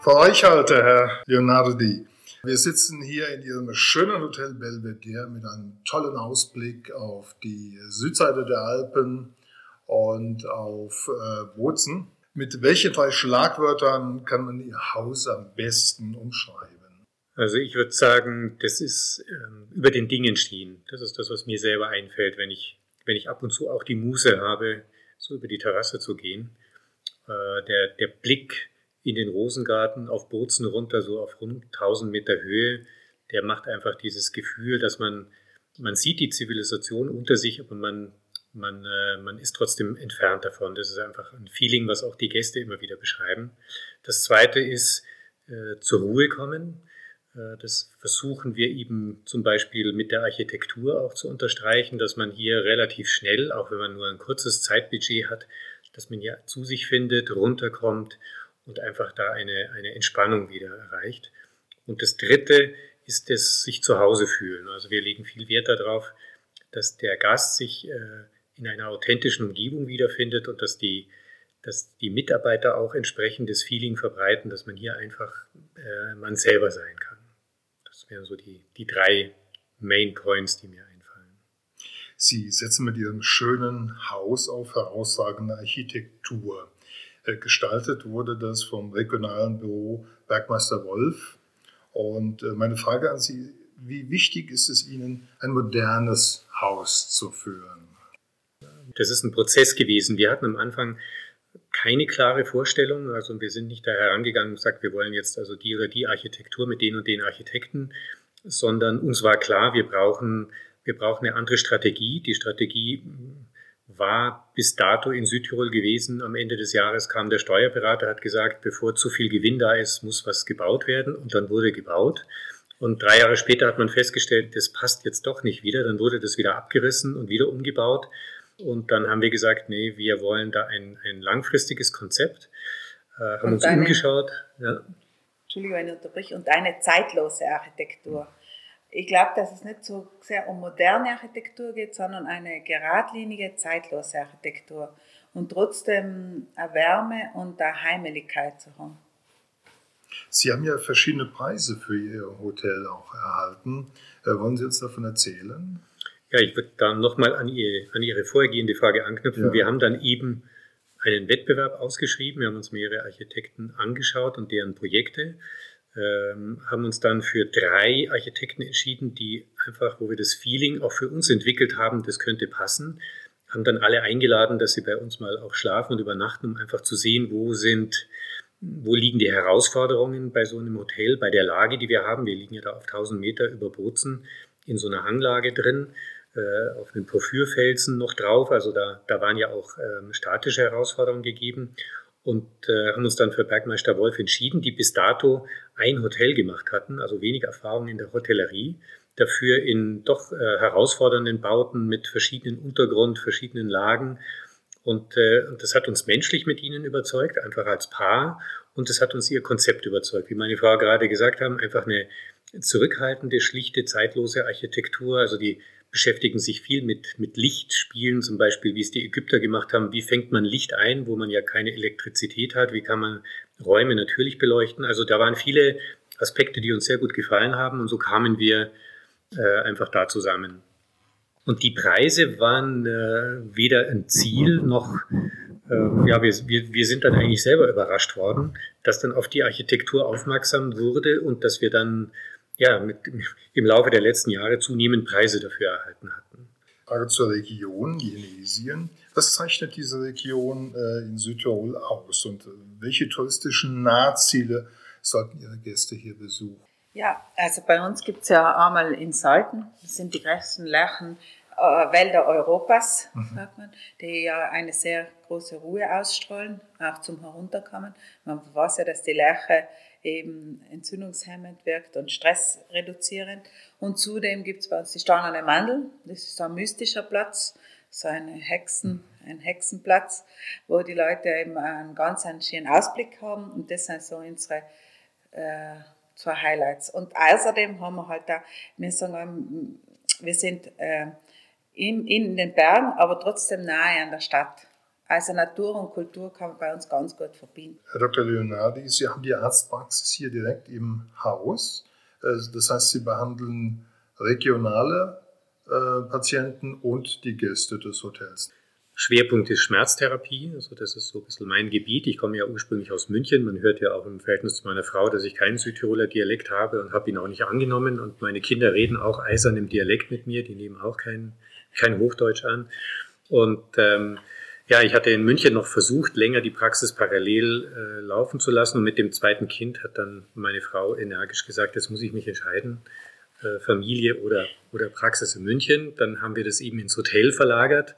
Frau Eichhalter, Herr Leonardi, wir sitzen hier in Ihrem schönen Hotel Belvedere mit einem tollen Ausblick auf die Südseite der Alpen und auf äh, Bozen. Mit welchen drei Schlagwörtern kann man Ihr Haus am besten umschreiben? Also ich würde sagen, das ist ähm, über den Dingen stehen. Das ist das, was mir selber einfällt, wenn ich, wenn ich ab und zu auch die Muße habe, so über die Terrasse zu gehen. Äh, der, der Blick in den Rosengarten auf Bozen runter, so auf rund 1000 Meter Höhe, der macht einfach dieses Gefühl, dass man, man sieht die Zivilisation unter sich, aber man, man, äh, man ist trotzdem entfernt davon. Das ist einfach ein Feeling, was auch die Gäste immer wieder beschreiben. Das zweite ist äh, zur Ruhe kommen. Äh, das versuchen wir eben zum Beispiel mit der Architektur auch zu unterstreichen, dass man hier relativ schnell, auch wenn man nur ein kurzes Zeitbudget hat, dass man hier zu sich findet, runterkommt und einfach da eine, eine Entspannung wieder erreicht. Und das Dritte ist das sich zu Hause fühlen. Also wir legen viel Wert darauf, dass der Gast sich äh, in einer authentischen Umgebung wiederfindet und dass die, dass die Mitarbeiter auch entsprechendes Feeling verbreiten, dass man hier einfach äh, man selber sein kann. Das wären so die, die drei Main Points, die mir einfallen. Sie setzen mit Ihrem schönen Haus auf herausragende Architektur. Äh, gestaltet wurde das vom regionalen Büro Bergmeister Wolf. Und äh, meine Frage an Sie, wie wichtig ist es Ihnen, ein modernes Haus zu führen? Das ist ein Prozess gewesen. Wir hatten am Anfang keine klare Vorstellung. Also wir sind nicht da herangegangen und gesagt, wir wollen jetzt also die oder die Architektur mit den und den Architekten, sondern uns war klar, wir brauchen, wir brauchen eine andere Strategie. Die Strategie war bis dato in Südtirol gewesen. Am Ende des Jahres kam der Steuerberater, hat gesagt, bevor zu viel Gewinn da ist, muss was gebaut werden. Und dann wurde gebaut. Und drei Jahre später hat man festgestellt, das passt jetzt doch nicht wieder. Dann wurde das wieder abgerissen und wieder umgebaut. Und dann haben wir gesagt, nee, wir wollen da ein, ein langfristiges Konzept, äh, haben und uns eine, umgeschaut. Ja. Entschuldigung, ich unterbreche. Und eine zeitlose Architektur. Ich glaube, dass es nicht so sehr um moderne Architektur geht, sondern eine geradlinige, zeitlose Architektur. Und trotzdem eine Wärme und eine Heimeligkeit zu haben. Sie haben ja verschiedene Preise für Ihr Hotel auch erhalten. Äh, wollen Sie uns davon erzählen? Ja, ich würde dann nochmal an, ihr, an Ihre vorhergehende Frage anknüpfen. Ja. Wir haben dann eben einen Wettbewerb ausgeschrieben. Wir haben uns mehrere Architekten angeschaut und deren Projekte, ähm, haben uns dann für drei Architekten entschieden, die einfach, wo wir das Feeling auch für uns entwickelt haben, das könnte passen. Haben dann alle eingeladen, dass sie bei uns mal auch schlafen und übernachten, um einfach zu sehen, wo sind, wo liegen die Herausforderungen bei so einem Hotel, bei der Lage, die wir haben. Wir liegen ja da auf 1000 Meter über Bozen in so einer Hanglage drin äh, auf den Porphyrfelsen noch drauf. Also da, da waren ja auch ähm, statische Herausforderungen gegeben und äh, haben uns dann für Bergmeister Wolf entschieden, die bis dato ein Hotel gemacht hatten, also wenig Erfahrung in der Hotellerie, dafür in doch äh, herausfordernden Bauten mit verschiedenen Untergrund, verschiedenen Lagen. Und, äh, das hat uns menschlich mit ihnen überzeugt, einfach als Paar. Und das hat uns ihr Konzept überzeugt. Wie meine Frau gerade gesagt haben, einfach eine zurückhaltende, schlichte, zeitlose Architektur. Also die beschäftigen sich viel mit, mit Lichtspielen, zum Beispiel, wie es die Ägypter gemacht haben. Wie fängt man Licht ein, wo man ja keine Elektrizität hat? Wie kann man Räume natürlich beleuchten? Also da waren viele Aspekte, die uns sehr gut gefallen haben und so kamen wir äh, einfach da zusammen. Und die Preise waren äh, weder ein Ziel noch, äh, ja, wir, wir, wir sind dann eigentlich selber überrascht worden, dass dann auf die Architektur aufmerksam wurde und dass wir dann ja, mit, im Laufe der letzten Jahre zunehmend Preise dafür erhalten hatten. Frage zur Region Jenesien. Was zeichnet diese Region äh, in Südtirol aus und äh, welche touristischen Nahziele sollten Ihre Gäste hier besuchen? Ja, also bei uns gibt es ja einmal in Salten, das sind die größten Lärchen, Wälder Europas, mhm. sagt man, die ja eine sehr große Ruhe ausstrahlen, auch zum Herunterkommen. Man weiß ja, dass die Lerche eben entzündungshemmend wirkt und stressreduzierend. Und zudem gibt es bei uns die Steinerne Mandel. Das ist ein mystischer Platz, so eine Hexen, ein Hexenplatz, wo die Leute eben einen ganz einen schönen Ausblick haben. Und das sind so unsere äh, zwei Highlights. Und außerdem haben wir halt da, wir sagen, wir sind äh, in, in den Bergen, aber trotzdem nahe an der Stadt. Also Natur und Kultur kann man bei uns ganz gut verbinden. Herr Dr. Leonardi, Sie haben die Arztpraxis hier direkt im Haus. Äh, das heißt, Sie behandeln regionale äh, Patienten und die Gäste des Hotels. Schwerpunkt ist Schmerztherapie, also das ist so ein bisschen mein Gebiet. Ich komme ja ursprünglich aus München. Man hört ja auch im Verhältnis zu meiner Frau, dass ich keinen Südtiroler Dialekt habe und habe ihn auch nicht angenommen. Und meine Kinder reden auch eisern im Dialekt mit mir, die nehmen auch kein, kein Hochdeutsch an. Und ähm, ja, ich hatte in München noch versucht, länger die Praxis parallel äh, laufen zu lassen. Und mit dem zweiten Kind hat dann meine Frau energisch gesagt, jetzt muss ich mich entscheiden, äh, Familie oder, oder Praxis in München. Dann haben wir das eben ins Hotel verlagert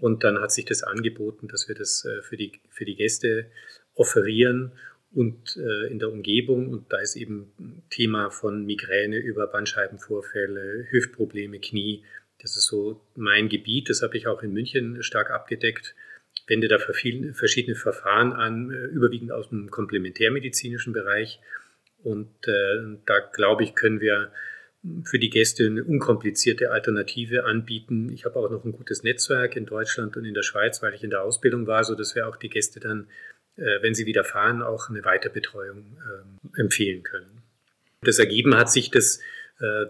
und dann hat sich das angeboten, dass wir das äh, für, die, für die Gäste offerieren und äh, in der Umgebung. Und da ist eben Thema von Migräne über Bandscheibenvorfälle, Hüftprobleme, Knie. Das ist so mein Gebiet. Das habe ich auch in München stark abgedeckt. Wende da verschiedene Verfahren an, äh, überwiegend aus dem komplementärmedizinischen Bereich. Und äh, da glaube ich, können wir für die Gäste eine unkomplizierte Alternative anbieten. Ich habe auch noch ein gutes Netzwerk in Deutschland und in der Schweiz, weil ich in der Ausbildung war, so dass wir auch die Gäste dann, äh, wenn sie wieder fahren, auch eine Weiterbetreuung äh, empfehlen können. Das ergeben hat sich das äh,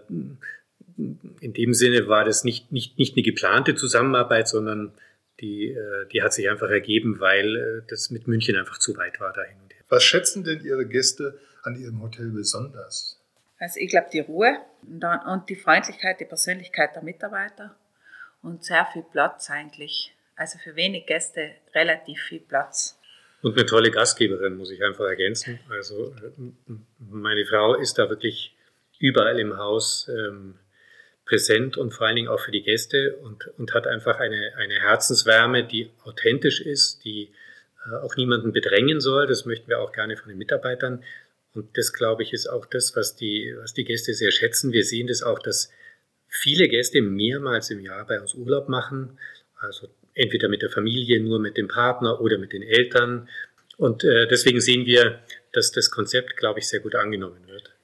in dem Sinne war das nicht, nicht, nicht eine geplante Zusammenarbeit, sondern die, äh, die hat sich einfach ergeben, weil äh, das mit München einfach zu weit war dahin und her. Was schätzen denn Ihre Gäste an Ihrem Hotel besonders? Also ich glaube die Ruhe und die Freundlichkeit, die Persönlichkeit der Mitarbeiter und sehr viel Platz eigentlich. Also für wenig Gäste relativ viel Platz. Und eine tolle Gastgeberin, muss ich einfach ergänzen. Also meine Frau ist da wirklich überall im Haus ähm, präsent und vor allen Dingen auch für die Gäste und, und hat einfach eine, eine Herzenswärme, die authentisch ist, die äh, auch niemanden bedrängen soll. Das möchten wir auch gerne von den Mitarbeitern. Und das, glaube ich, ist auch das, was die, was die Gäste sehr schätzen. Wir sehen das auch, dass viele Gäste mehrmals im Jahr bei uns Urlaub machen. Also entweder mit der Familie, nur mit dem Partner oder mit den Eltern. Und äh, deswegen sehen wir, dass das Konzept, glaube ich, sehr gut angenommen wird.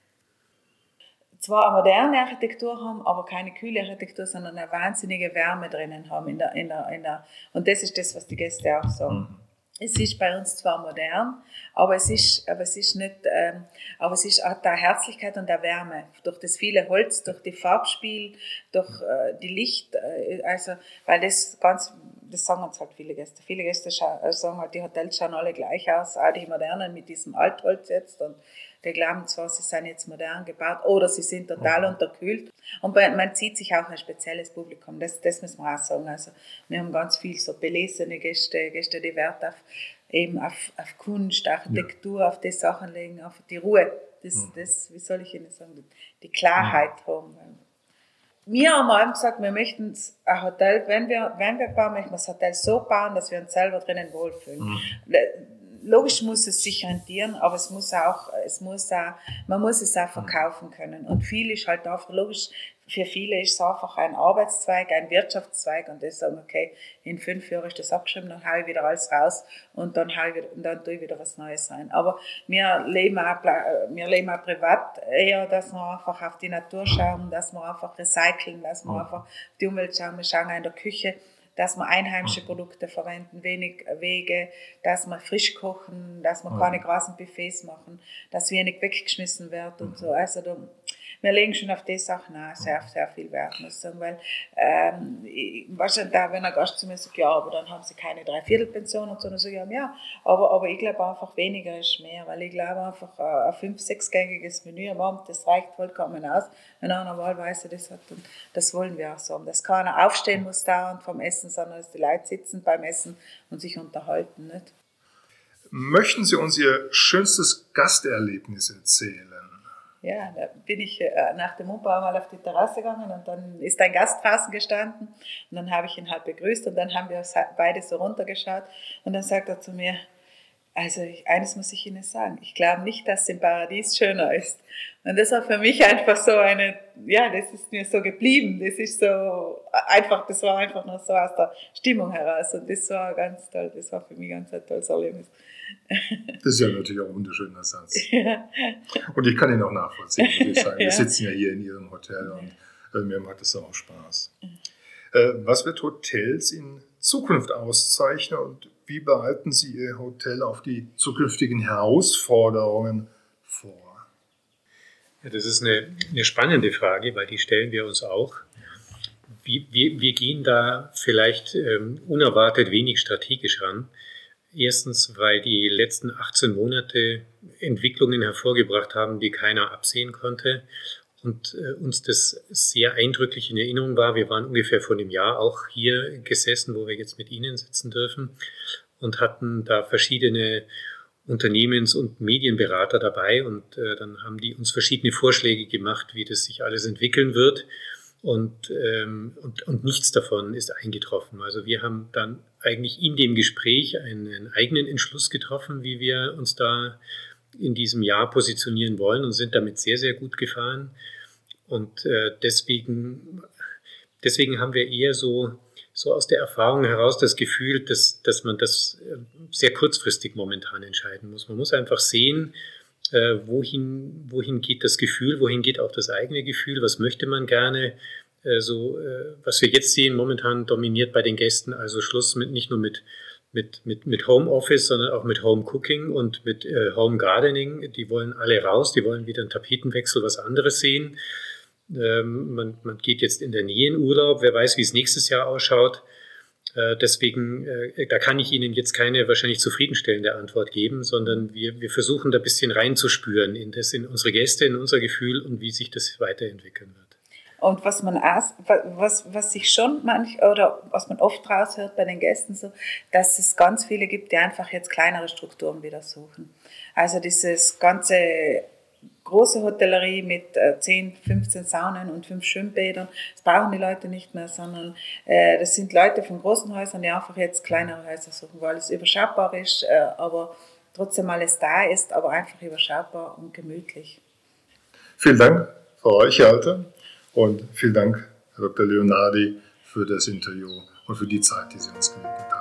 Zwar eine moderne Architektur haben, aber keine kühle Architektur, sondern eine wahnsinnige Wärme drinnen haben. In der, in der, in der, und das ist das, was die Gäste auch sagen. Mhm. Es ist bei uns zwar modern, aber es ist, aber es ist nicht, ähm, aber es ist auch der Herzlichkeit und der Wärme. Durch das viele Holz, durch die Farbspiel, durch äh, die Licht, äh, also, weil das ganz, das sagen uns halt viele Gäste. Viele Gäste äh, sagen halt, die Hotels schauen alle gleich aus, auch die modernen mit diesem Altholz jetzt und die glauben zwar, sie sind jetzt modern gebaut oder sie sind total mhm. unterkühlt. Und man zieht sich auch ein spezielles Publikum. Das, das müssen wir auch sagen. Also wir haben ganz viel so belesene Gäste, Gäste, die Wert auf, eben auf, auf Kunst, Architektur, ja. auf die Sachen legen, auf die Ruhe. Das, mhm. das, wie soll ich Ihnen sagen, die Klarheit mhm. haben. Wir haben allem gesagt, wir möchten ein Hotel, wenn wir, wenn wir bauen, möchten wir das Hotel so bauen, dass wir uns selber drinnen wohlfühlen. Mhm logisch muss es sich rentieren, aber es muss auch, es muss auch, man muss es auch verkaufen können. Und viel ist halt einfach, logisch, für viele ist es einfach ein Arbeitszweig, ein Wirtschaftszweig und die sagen, okay, in fünf Jahren ist das abgeschrieben, dann haue ich wieder alles raus und dann, haue ich wieder, und dann tue ich wieder was Neues rein. Aber wir leben auch, wir leben auch privat eher, dass wir einfach auf die Natur schauen, dass wir einfach recyceln, dass wir einfach die Umwelt schauen, wir schauen auch in der Küche, dass wir einheimische Produkte verwenden, wenig Wege, dass wir frisch kochen, dass wir keine großen Buffets machen, dass wenig weggeschmissen wird und so. Also da, wir legen schon auf die Sachen auch sehr, sehr viel Wert, muss ich sagen, weil ähm, ich, wahrscheinlich da, wenn ein Gast zu mir sagt, ja, aber dann haben sie keine Dreiviertelpension und so, dann sage ich, ja, aber, aber ich glaube einfach, weniger ist mehr, weil ich glaube einfach, ein fünf-, sechsgängiges Menü am Abend, das reicht vollkommen aus, wenn einer wahlweise das hat und das wollen wir auch so dass keiner aufstehen muss dauernd vom Essen, sondern dass die Leute sitzen beim Essen und sich unterhalten, nicht? Möchten Sie uns Ihr schönstes Gasterlebnis erzählen? Ja, da bin ich äh, nach dem Umbau mal auf die Terrasse gegangen und dann ist ein Gast draußen gestanden. Und dann habe ich ihn halt begrüßt und dann haben wir beide so runtergeschaut. Und dann sagt er zu mir, also eines muss ich Ihnen sagen, ich glaube nicht, dass im Paradies schöner ist. Und das war für mich einfach so eine, ja, das ist mir so geblieben. Das ist so einfach, das war einfach nur so aus der Stimmung heraus. Und das war ganz toll. Das war für mich ganz ein tolles Erlebnis. Das ist ja natürlich auch ein wunderschöner Satz. Ja. Und ich kann ihn auch nachvollziehen, muss ich sagen. Wir ja. sitzen ja hier in Ihrem Hotel und äh, mir macht es auch Spaß. Äh, was wird Hotels in Zukunft auszeichnen und wie bereiten Sie Ihr Hotel auf die zukünftigen Herausforderungen vor? Ja, das ist eine, eine, spannende Frage, weil die stellen wir uns auch. Wir, wir, wir gehen da vielleicht ähm, unerwartet wenig strategisch ran. Erstens, weil die letzten 18 Monate Entwicklungen hervorgebracht haben, die keiner absehen konnte und äh, uns das sehr eindrücklich in Erinnerung war. Wir waren ungefähr vor einem Jahr auch hier gesessen, wo wir jetzt mit Ihnen sitzen dürfen und hatten da verschiedene Unternehmens- und Medienberater dabei und äh, dann haben die uns verschiedene Vorschläge gemacht, wie das sich alles entwickeln wird. Und, ähm, und, und nichts davon ist eingetroffen. Also wir haben dann eigentlich in dem Gespräch einen eigenen Entschluss getroffen, wie wir uns da in diesem Jahr positionieren wollen und sind damit sehr, sehr gut gefahren. Und äh, deswegen, deswegen haben wir eher so, so aus der Erfahrung heraus das Gefühl, dass, dass man das äh, sehr kurzfristig momentan entscheiden muss. Man muss einfach sehen, äh, wohin, wohin geht das Gefühl, wohin geht auch das eigene Gefühl, was möchte man gerne. Äh, so, äh, was wir jetzt sehen, momentan dominiert bei den Gästen, also Schluss mit nicht nur mit, mit, mit, mit Homeoffice, sondern auch mit Home Cooking und mit äh, Home Gardening. Die wollen alle raus, die wollen wieder einen Tapetenwechsel, was anderes sehen. Ähm, man, man geht jetzt in der Nähe in Urlaub, wer weiß, wie es nächstes Jahr ausschaut. Äh, deswegen, äh, da kann ich Ihnen jetzt keine wahrscheinlich zufriedenstellende Antwort geben, sondern wir, wir versuchen da ein bisschen reinzuspüren in das, in unsere Gäste, in unser Gefühl und wie sich das weiterentwickeln wird. Und was man was, was sich schon manch, oder was man oft raushört bei den Gästen so, dass es ganz viele gibt, die einfach jetzt kleinere Strukturen wieder suchen. Also dieses ganze große Hotellerie mit 10, äh, 15 Saunen und 5 Schwimmbädern. Das brauchen die Leute nicht mehr, sondern äh, das sind Leute von großen Häusern, die einfach jetzt kleinere Häuser suchen, weil es überschaubar ist, äh, aber trotzdem alles da ist, aber einfach überschaubar und gemütlich. Vielen Dank, Frau Reichhalter, und vielen Dank, Herr Dr. Leonardi, für das Interview und für die Zeit, die Sie uns gewidmet haben.